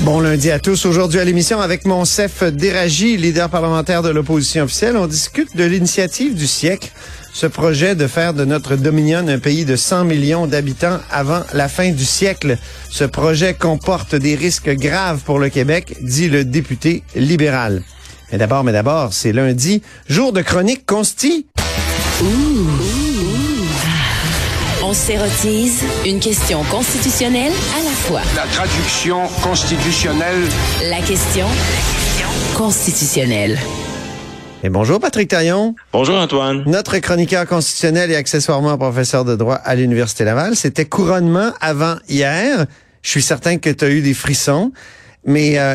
Bon lundi à tous. Aujourd'hui à l'émission avec Monsef Déragi, leader parlementaire de l'opposition officielle, on discute de l'initiative du siècle, ce projet de faire de notre Dominion un pays de 100 millions d'habitants avant la fin du siècle. Ce projet comporte des risques graves pour le Québec, dit le député libéral. Mais d'abord, mais d'abord, c'est lundi, jour de chronique consti. On s'érotise une question constitutionnelle à la fois. La traduction constitutionnelle. La question constitutionnelle. Et bonjour Patrick Taillon. Bonjour Antoine. Notre chroniqueur constitutionnel et accessoirement professeur de droit à l'Université Laval. C'était couronnement avant hier. Je suis certain que tu as eu des frissons. Mais euh,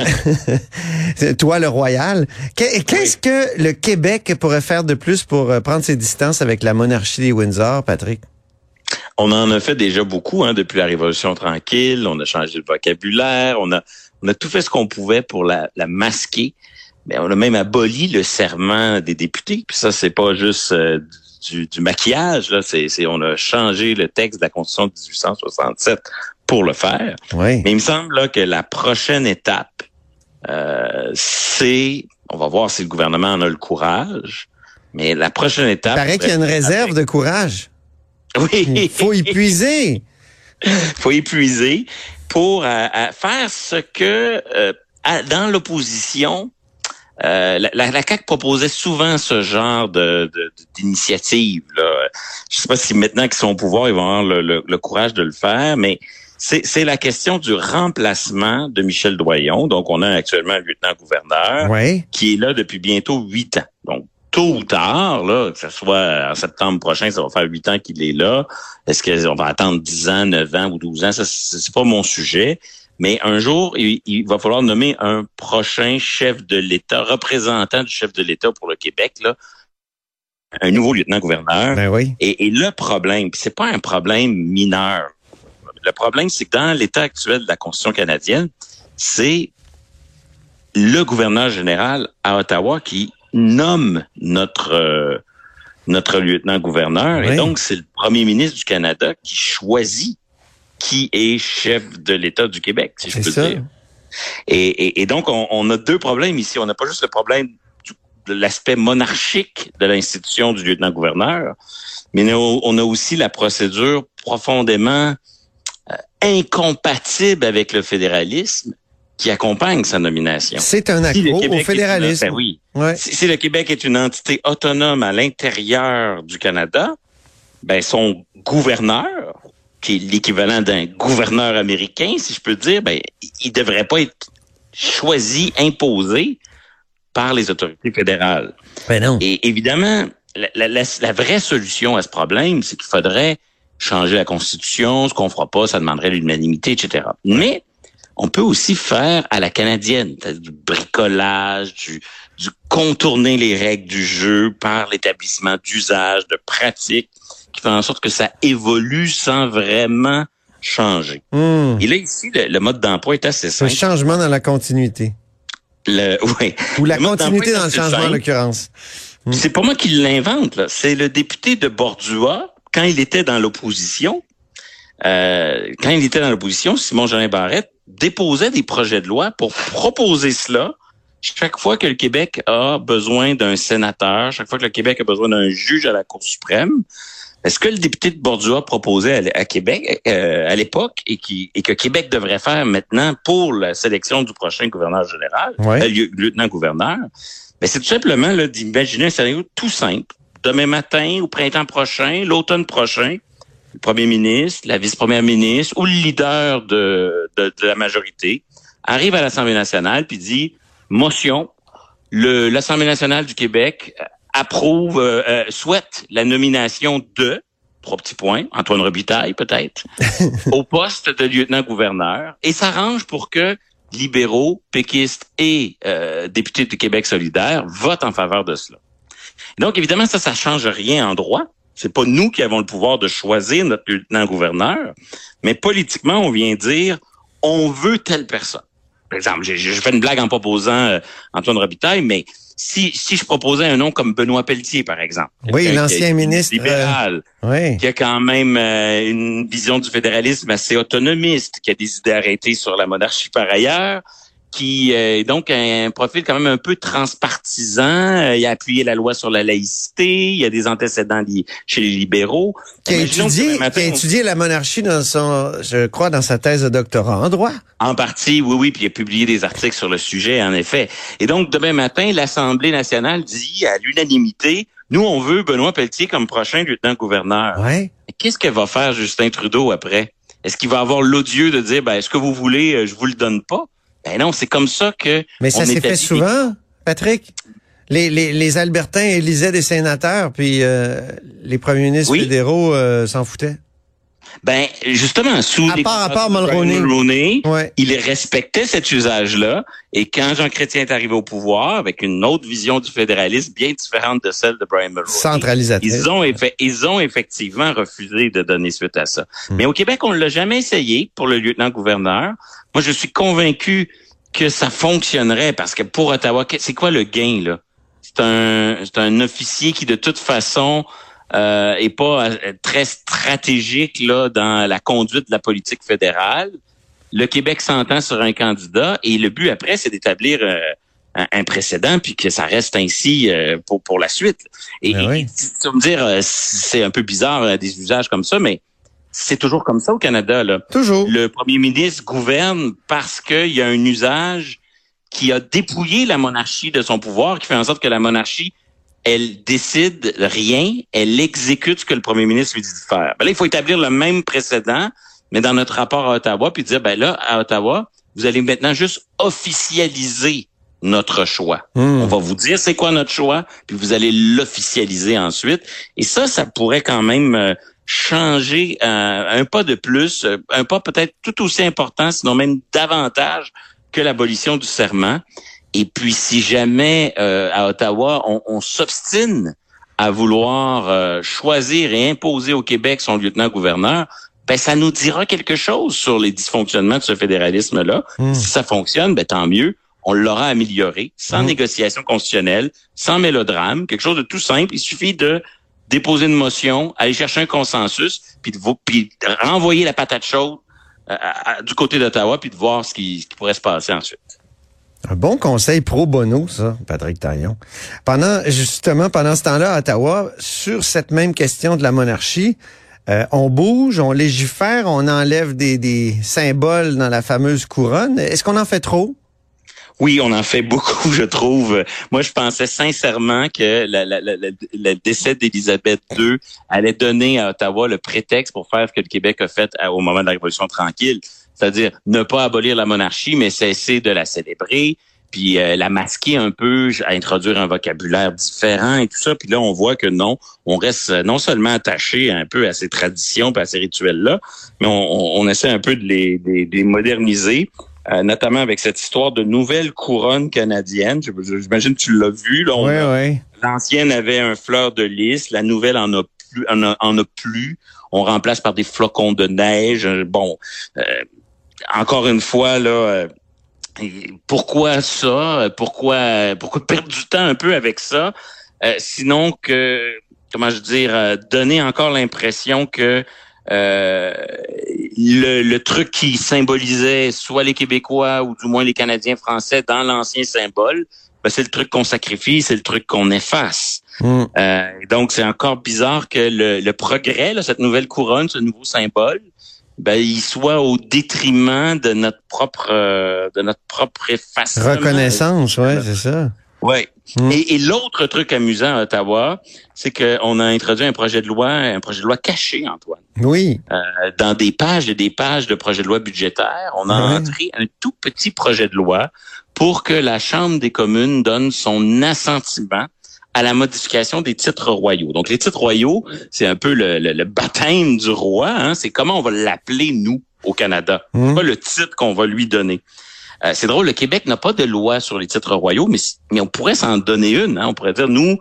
toi, le royal, qu'est-ce que le Québec pourrait faire de plus pour euh, prendre ses distances avec la monarchie des Windsor, Patrick? On en a fait déjà beaucoup hein, depuis la Révolution tranquille. On a changé le vocabulaire. On a, on a tout fait ce qu'on pouvait pour la, la masquer. Mais on a même aboli le serment des députés. Puis ça, c'est pas juste euh, du, du, maquillage. Là, c'est, on a changé le texte de la Constitution de 1867 pour le faire. Oui. Mais il me semble là, que la prochaine étape, euh, c'est, on va voir si le gouvernement en a le courage. Mais la prochaine étape. Il paraît qu'il y a une réserve de courage. Oui. Il faut épuiser. faut épuiser pour euh, faire ce que euh, dans l'opposition, euh, la, la, la CAQ proposait souvent ce genre de, de, d'initiative. Là. Je sais pas si maintenant qu'ils sont au pouvoir, ils vont avoir le, le, le courage de le faire, mais c'est, c'est la question du remplacement de Michel Doyon. Donc, on a actuellement un lieutenant-gouverneur Oui. qui est là depuis bientôt huit ans. Donc, tôt ou tard, là, que ce soit en septembre prochain, ça va faire huit ans qu'il est là. Est-ce qu'on va attendre dix ans, neuf ans ou douze ans? Ça, c'est pas mon sujet. Mais un jour, il, il, va falloir nommer un prochain chef de l'État, représentant du chef de l'État pour le Québec, là, un nouveau lieutenant-gouverneur. Ben oui. Et, et le problème, c'est pas un problème mineur. Le problème, c'est que dans l'état actuel de la Constitution canadienne, c'est le gouverneur général à Ottawa qui nomme notre euh, notre lieutenant-gouverneur. Oui. Et donc, c'est le premier ministre du Canada qui choisit qui est chef de l'État du Québec, si je peux ça. dire. Et, et, et donc, on, on, a deux problèmes ici. On n'a pas juste le problème du, de l'aspect monarchique de l'institution du lieutenant-gouverneur, mais on a, aussi la procédure profondément euh, incompatible avec le fédéralisme qui accompagne sa nomination. C'est un Si accro Québec au fédéralisme. ben oui. Ouais. Si, si le Québec est une entité autonome à l'intérieur du Canada, ben son gouverneur, qui est l'équivalent d'un gouverneur américain, si je peux dire, ben il devrait pas être choisi, imposé par les autorités fédérales. Ben non. Et évidemment, la, la- la- la vraie solution à ce problème, c'est qu'il faudrait changer la Constitution, ce qu'on fera pas, ça demanderait l'unanimité, etc. Mais on peut aussi faire à la canadienne, du bricolage, du, du contourner les règles du jeu par l'établissement d'usages, de pratiques, qui fait en sorte que ça évolue sans vraiment changer. Hmm. Et là, ici, le, le mode d'emploi est assez C'est un simple. changement dans la continuité. Le, ouais. Ou la Le continuité dans le changement, en simple. l'occurrence. Puis C'est pas moi qui l'invente, là. C'est le député de Bordua, quand il était dans l'opposition, euh, quand il était dans l'opposition, Simon Jeanin Barrette déposait des projets de loi pour proposer cela chaque fois que le Québec a besoin d'un sénateur, chaque fois que le Québec a besoin d'un juge à la Cour suprême, Est-ce que le député de Bordeaux proposait à, Québec euh, à l'époque et, qui, et que Québec devrait faire maintenant pour la sélection du prochain gouverneur général, Ouais. euh, lieutenant-gouverneur, ben c'est tout simplement là, d'imaginer un scénario tout simple. Demain matin, au printemps prochain, l'automne prochain, le premier ministre, la vice-première ministre ou le leader de, de, de la majorité arrive à l'Assemblée nationale puis dit motion, le l'Assemblée nationale du Québec approuve, euh, euh, souhaite la nomination de trois petits points, Antoine Robitaille peut-être, au poste de lieutenant-gouverneur et s'arrange pour que libéraux, péquistes et euh, députés du Québec solidaire votent en faveur de cela. Donc évidemment ça ça change rien en droit. C'est pas nous qui avons le pouvoir de choisir notre lieutenant-gouverneur, mais politiquement on vient dire on veut telle personne. Par exemple, j'ai fait une blague en proposant euh, Antoine Robitaille, mais si, si je proposais un nom comme Benoît Pelletier, par exemple. Oui, l'ancien ministre, Libéral, Oui. qui a quand même euh, une vision du fédéralisme assez autonomiste, qui a des idées arrêtées sur la monarchie par ailleurs, qui euh, est donc un profil quand même un peu transpartisan. Euh, il a appuyé la loi sur la laïcité, il y a des antécédents chez les libéraux. Qui a, que étudié, qui a étudié la monarchie dans son, je crois, dans sa thèse de doctorat en droit. En partie, oui, oui, puis il a publié des articles sur le sujet, en effet. Et donc, demain matin, l'Assemblée nationale dit à l'unanimité, nous, on veut Benoît Pelletier comme prochain lieutenant-gouverneur. Ouais. Qu'est-ce que va faire Justin Trudeau après? Est-ce qu'il va avoir l'odieux de dire, ben, est-ce que vous voulez, euh, je vous le donne pas? Ben non, c'est comme ça que... Mais ça s'est fait souvent, Patrick. Les, les, les Albertains élisaient des sénateurs, puis euh, les premiers ministres Oui. fédéraux euh, s'en foutaient. Ben, justement, sous À les part- à part Mulroney. Mulroney, Ouais. il respectait cet usage-là. Et quand Jean Chrétien est arrivé au pouvoir, avec une autre vision du fédéralisme bien différente de celle de Brian Mulroney, Centralisatrice. ils ont, effe- ils ont effectivement refusé de donner suite à ça. Hmm. Mais au Québec, on ne l'a jamais essayé pour le lieutenant-gouverneur. Moi, je suis convaincu que ça fonctionnerait parce que pour Ottawa, c'est quoi le gain, là? C'est un, c'est un officier qui, de toute façon, euh, est pas euh, très stratégique là dans la conduite de la politique fédérale. Le Québec s'entend sur un candidat et le but après, c'est d'établir euh, un, un précédent puis que ça reste ainsi euh, pour pour la suite. Et, Ben oui. et tu vas me dire, c'est un peu bizarre des usages comme ça, mais c'est toujours comme ça au Canada là. Toujours. Le premier ministre gouverne parce qu'il y a un usage qui a dépouillé la monarchie de son pouvoir, qui fait en sorte que la monarchie, elle décide rien, elle exécute ce que le premier ministre lui dit de faire. Ben là, il faut établir le même précédent, mais dans notre rapport à Ottawa, puis dire, ben là, à Ottawa, vous allez maintenant juste officialiser notre choix. Hmm. On va vous dire c'est quoi notre choix, puis vous allez l'officialiser ensuite. Et ça, ça pourrait quand même euh, changer euh, un pas de plus, euh, un pas peut-être tout aussi important, sinon même davantage que l'abolition du serment. Et puis, si jamais euh, à Ottawa, on, on s'obstine à vouloir euh, choisir et imposer au Québec son lieutenant-gouverneur, ben ça nous dira quelque chose sur les dysfonctionnements de ce fédéralisme-là. Hmm. Si ça fonctionne, ben tant mieux. On l'aura amélioré sans Mm. négociation constitutionnelle, sans mélodrame, quelque chose de tout simple. Il suffit de déposer une motion, aller chercher un consensus, puis de, puis de renvoyer la patate chaude euh, à- à- du côté d'Ottawa, puis de voir ce qui, ce qui pourrait se passer ensuite. Un bon conseil pro bono, ça, Patrick Taillon. Pendant, justement, pendant ce temps-là, à Ottawa, sur cette même question de la monarchie, euh, on bouge, on légifère, on enlève des, symboles dans la fameuse couronne. Est-ce qu'on en fait trop? Oui, on en fait beaucoup, je trouve. Moi, je pensais sincèrement que la- le décès d'Élisabeth II allait donner à Ottawa le prétexte pour faire ce que le Québec a fait au moment de la Révolution tranquille, c'est-à-dire ne pas abolir la monarchie, mais cesser de la célébrer, puis euh, la masquer un peu, à introduire un vocabulaire différent et tout ça. Puis là, on voit que non, on reste euh, non seulement attaché un peu à ces traditions, puis à ces rituels-là, mais on, on- on essaie un peu de les, de les- de les moderniser. Euh, notamment avec cette histoire de nouvelle couronne canadienne. J'imagine que tu l'as vu. Là, Oui, a- oui. L'ancienne avait un fleur de lys, la nouvelle en a plus. En a, en a plus. On remplace par des flocons de neige. Euh, Bon, euh, encore une fois là. euh, pourquoi ça? Pourquoi pourquoi perdre du temps un peu avec ça? Euh, Sinon que comment je dire euh, donner encore l'impression que euh, le, le truc qui symbolisait soit les Québécois ou du moins les Canadiens français dans l'ancien symbole, ben c'est le truc qu'on sacrifie, c'est le truc qu'on efface. Mm. Euh, donc, c'est encore bizarre que le, le progrès, là, cette nouvelle couronne, ce nouveau symbole, ben, il soit au détriment de notre propre euh, de notre propre effacement. Reconnaissance, ouais, c'est ça. Ouais. Mm. Et, et l'autre truc amusant à Ottawa, c'est qu'on a introduit un projet de loi, un projet de loi caché, Antoine. Oui. Euh, dans des pages et des pages de projet de loi budgétaire, on a Ouais. entré un tout petit projet de loi pour que la Chambre des communes donne son assentiment à la modification des titres royaux. Donc, les titres royaux, c'est un peu le, le- le baptême du roi. Hein? C'est comment on va l'appeler, nous, au Canada. Mm. C'est pas le titre qu'on va lui donner. Euh, c'est drôle, le Québec n'a pas de loi sur les titres royaux, mais, mais on pourrait s'en donner une. Hein? On pourrait dire, nous,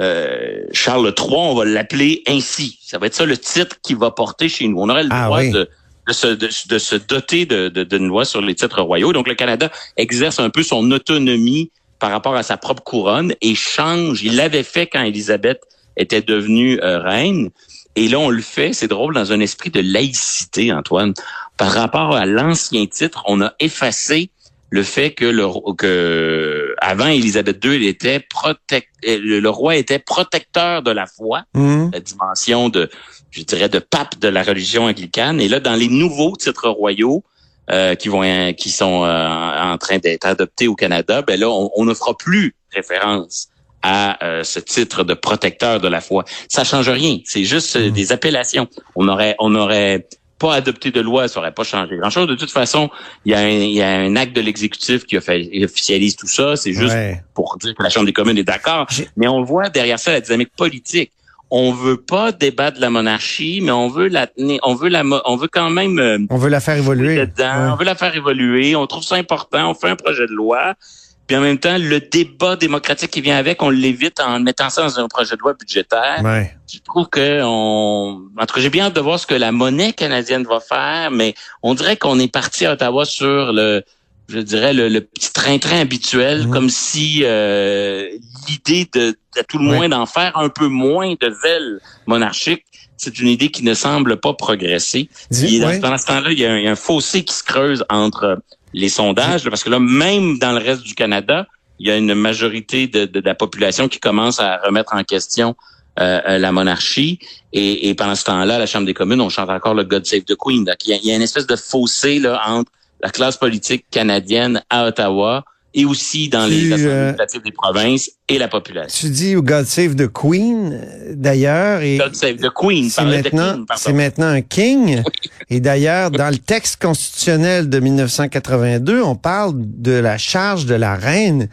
euh, Charles III, on va l'appeler ainsi. Ça va être ça le titre qui va porter chez nous. On aurait le Ah droit oui. de, de, se, de, de se doter de, de, d'une loi sur les titres royaux. Donc, le Canada exerce un peu son autonomie par rapport à sa propre couronne et change. Il l'avait fait quand Élisabeth était devenue euh, reine. Et là, on le fait, c'est drôle, dans un esprit de laïcité, Antoine. Par rapport à l'ancien titre, on a effacé le fait que le que avant Élisabeth II, il était protect, euh, le, roi était protecteur de la foi, Mm. la dimension de, je dirais, de pape de la religion anglicane. Et là, dans les nouveaux titres royaux euh, qui vont, euh, qui sont euh, en train d'être adoptés au Canada, ben là, on, on ne fera plus référence à euh, ce titre de protecteur de la foi. Ça change rien. C'est juste euh, des appellations. On aurait, on aurait pas adopté de loi, ça aurait pas changé grand-chose. De toute façon, il y a un, il y a un acte de l'exécutif qui offi- officialise tout ça. C'est juste Ouais. pour dire que la Chambre des communes est d'accord. Mais on voit derrière ça la dynamique politique. On veut pas débattre de la monarchie, mais on veut la tenir, on veut la, on veut quand même euh, On veut la faire évoluer. dedans. On veut la faire évoluer. On trouve ça important. On fait un projet de loi. Puis en même temps, le débat démocratique qui vient avec, on l'évite en mettant ça dans un projet de loi budgétaire. Ouais. Je trouve que on, en tout cas, j'ai bien hâte de voir ce que la monnaie canadienne va faire, mais on dirait qu'on est parti à Ottawa sur le, je dirais le, le petit train-train habituel, Mhm. comme si euh, l'idée de, à tout le moins d'en faire un peu moins de zèle monarchique, c'est une idée qui ne semble pas progresser. Dis- Et dans- ce temps-là, il y, a un, il y a un fossé qui se creuse entre les sondages, là, parce que là, même dans le reste du Canada, il y a une majorité de, de- de la population qui commence à remettre en question euh, euh, la monarchie. Et, et pendant ce temps-là, à la Chambre des communes, on chante encore le God Save the Queen. Donc, il y a, il y a une espèce de fossé là, entre la classe politique canadienne à Ottawa et aussi dans Tu, les assemblées euh, des provinces et la population. Tu dis God Save the Queen, euh, d'ailleurs, et God Save the Queen, c'est maintenant, c'est un king. Et d'ailleurs, dans le texte constitutionnel de 1982, on parle de la charge de la reine.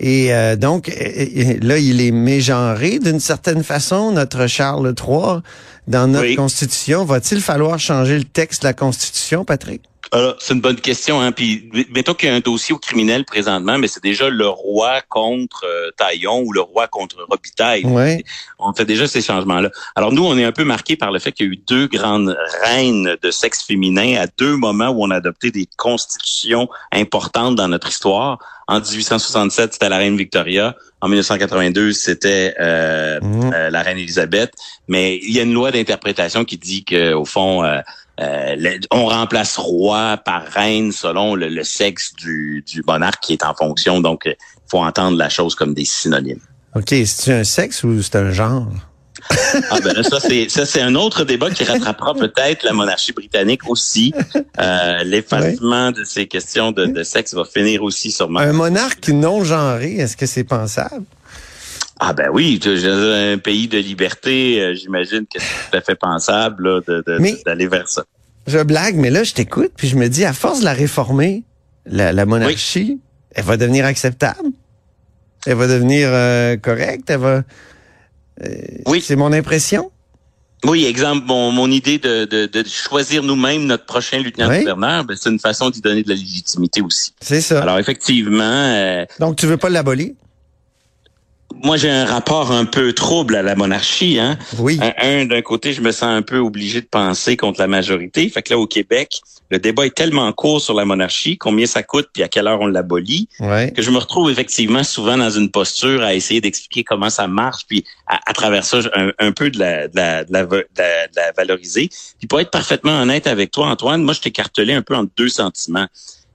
Et euh, donc, là, il est mégenré d'une certaine façon, notre Charles III, dans notre Oui. Constitution. Va-t-il falloir changer le texte de la Constitution, Patrick? Alors, c'est une bonne question. Hein. Puis, mettons qu'il y a un dossier au criminel présentement, mais c'est déjà le roi contre euh, Taillon ou le roi contre Robitaille. Ouais. On fait déjà ces changements-là. Alors, nous, on est un peu marqué par le fait qu'il y a eu deux grandes reines de sexe féminin à deux moments où on a adopté des constitutions importantes dans notre histoire. En 1867, c'était la reine Victoria. En 1982, c'était euh, Mhm. euh, la reine Élisabeth. Mais il y a une loi d'interprétation qui dit que, au fond, euh, euh, le- on remplace roi par reine selon le, le sexe du, du monarque qui est en fonction. Donc, il faut entendre la chose comme des synonymes. OK, c'est un sexe ou c'est un genre? Ah ben là, ça c'est ça c'est un autre débat qui rattrapera peut-être la monarchie britannique aussi. Euh, L'effacement de ces questions de, de sexe va finir aussi sûrement. Un monarque non genré, est-ce que c'est pensable? Ah ben oui, un pays de liberté, euh, j'imagine que c'est tout à fait pensable d'aller vers ça. Je blague, mais là, je t'écoute, puis je me dis, à force de la réformer, la, la monarchie, elle va devenir acceptable? Elle va devenir euh, correcte? Elle va. euh, Oui. C'est mon impression? Oui, exemple, mon, mon idée de, de, de choisir nous-mêmes notre prochain lieutenant-gouverneur, ben, c'est une façon d'y donner de la légitimité aussi. C'est ça. Alors effectivement, euh, Donc, tu veux pas l'abolir? Moi j'ai un rapport un peu trouble à la monarchie. Hein? Oui. Un, un, d'un côté, je me sens un peu obligé de penser contre la majorité. Fait que là, au Québec, le débat est tellement court sur la monarchie, combien ça coûte, puis à quelle heure on l'abolit, Ouais. que je me retrouve effectivement souvent dans une posture à essayer d'expliquer comment ça marche, puis à, à travers ça, un, un peu de la, de, la, de, la, de la- valoriser. Puis pour être parfaitement honnête avec toi, Antoine, moi, je t'ai cartelé un peu en deux sentiments.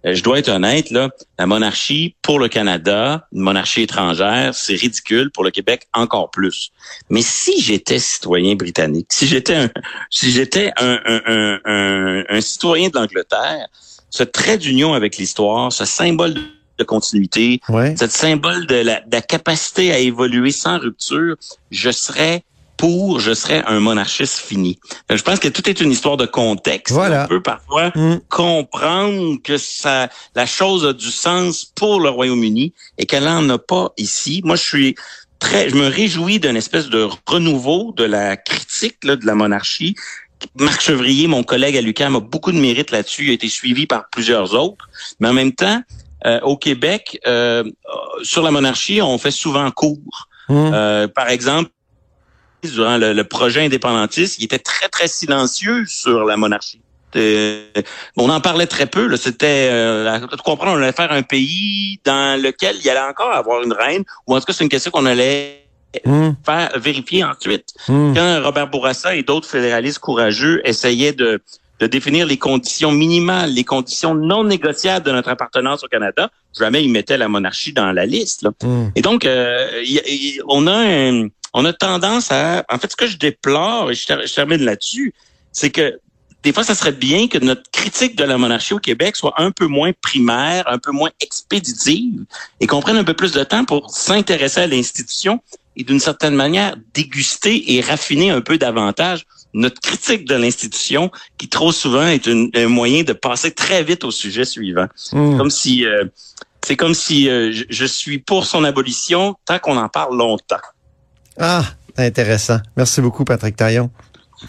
Euh, je dois être honnête, là, la monarchie pour le Canada, une monarchie étrangère, c'est ridicule. Pour le Québec, encore plus. Mais si j'étais citoyen britannique, si j'étais un, si j'étais un, un, un, un, citoyen de l'Angleterre, ce trait d'union avec l'histoire, ce symbole de continuité, Ouais. ce symbole de la, de la capacité à évoluer sans rupture, je serais pour, je serais un monarchiste fini. Euh, Je pense que tout est une histoire de contexte. Voilà. On peut parfois Mm. comprendre que ça, la chose a du sens pour le Royaume-Uni et qu'elle en a pas ici. Moi, je suis très, je me réjouis d'une espèce de renouveau de la critique là, de la monarchie. Marc Chevrier, mon collègue à l'UQAM, a beaucoup de mérite là-dessus. Il a été suivi par plusieurs autres. Mais en même temps, euh, au Québec, euh, sur la monarchie, on fait souvent court. Mm. Euh, par exemple, durant le, le projet indépendantiste, il était très, très silencieux sur la monarchie. Euh, on en parlait très peu. C'était, euh, tu comprends, on allait faire un pays dans lequel il y allait encore avoir une reine, ou en tout cas, c'est une question qu'on allait Mm. faire vérifier ensuite. Mm. Quand Robert Bourassa et d'autres fédéralistes courageux essayaient de, de définir les conditions minimales, les conditions non négociables de notre appartenance au Canada, jamais ils mettaient la monarchie dans la liste. là. Mm. Et donc, euh, y- y- on a un- on a tendance à, en fait, ce que je déplore, et je, ter- je termine là-dessus, c'est que des fois, ça serait bien que notre critique de la monarchie au Québec soit un peu moins primaire, un peu moins expéditive, et qu'on prenne un peu plus de temps pour s'intéresser à l'institution et d'une certaine manière déguster et raffiner un peu davantage notre critique de l'institution, qui trop souvent est une- un moyen de passer très vite au sujet suivant. Mm. Comme si euh, c'est comme si euh, je, je suis pour son abolition tant qu'on en parle longtemps. Ah, intéressant. Merci beaucoup, Patrick Taillon.